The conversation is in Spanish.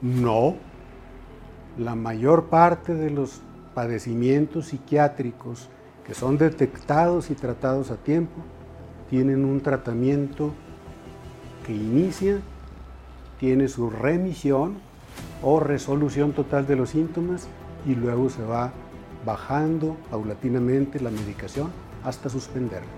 No. La mayor parte de los padecimientos psiquiátricos que son detectados y tratados a tiempo tienen un tratamiento que inicia, tiene su remisión o resolución total de los síntomas y luego se va bajando paulatinamente la medicación hasta suspenderla.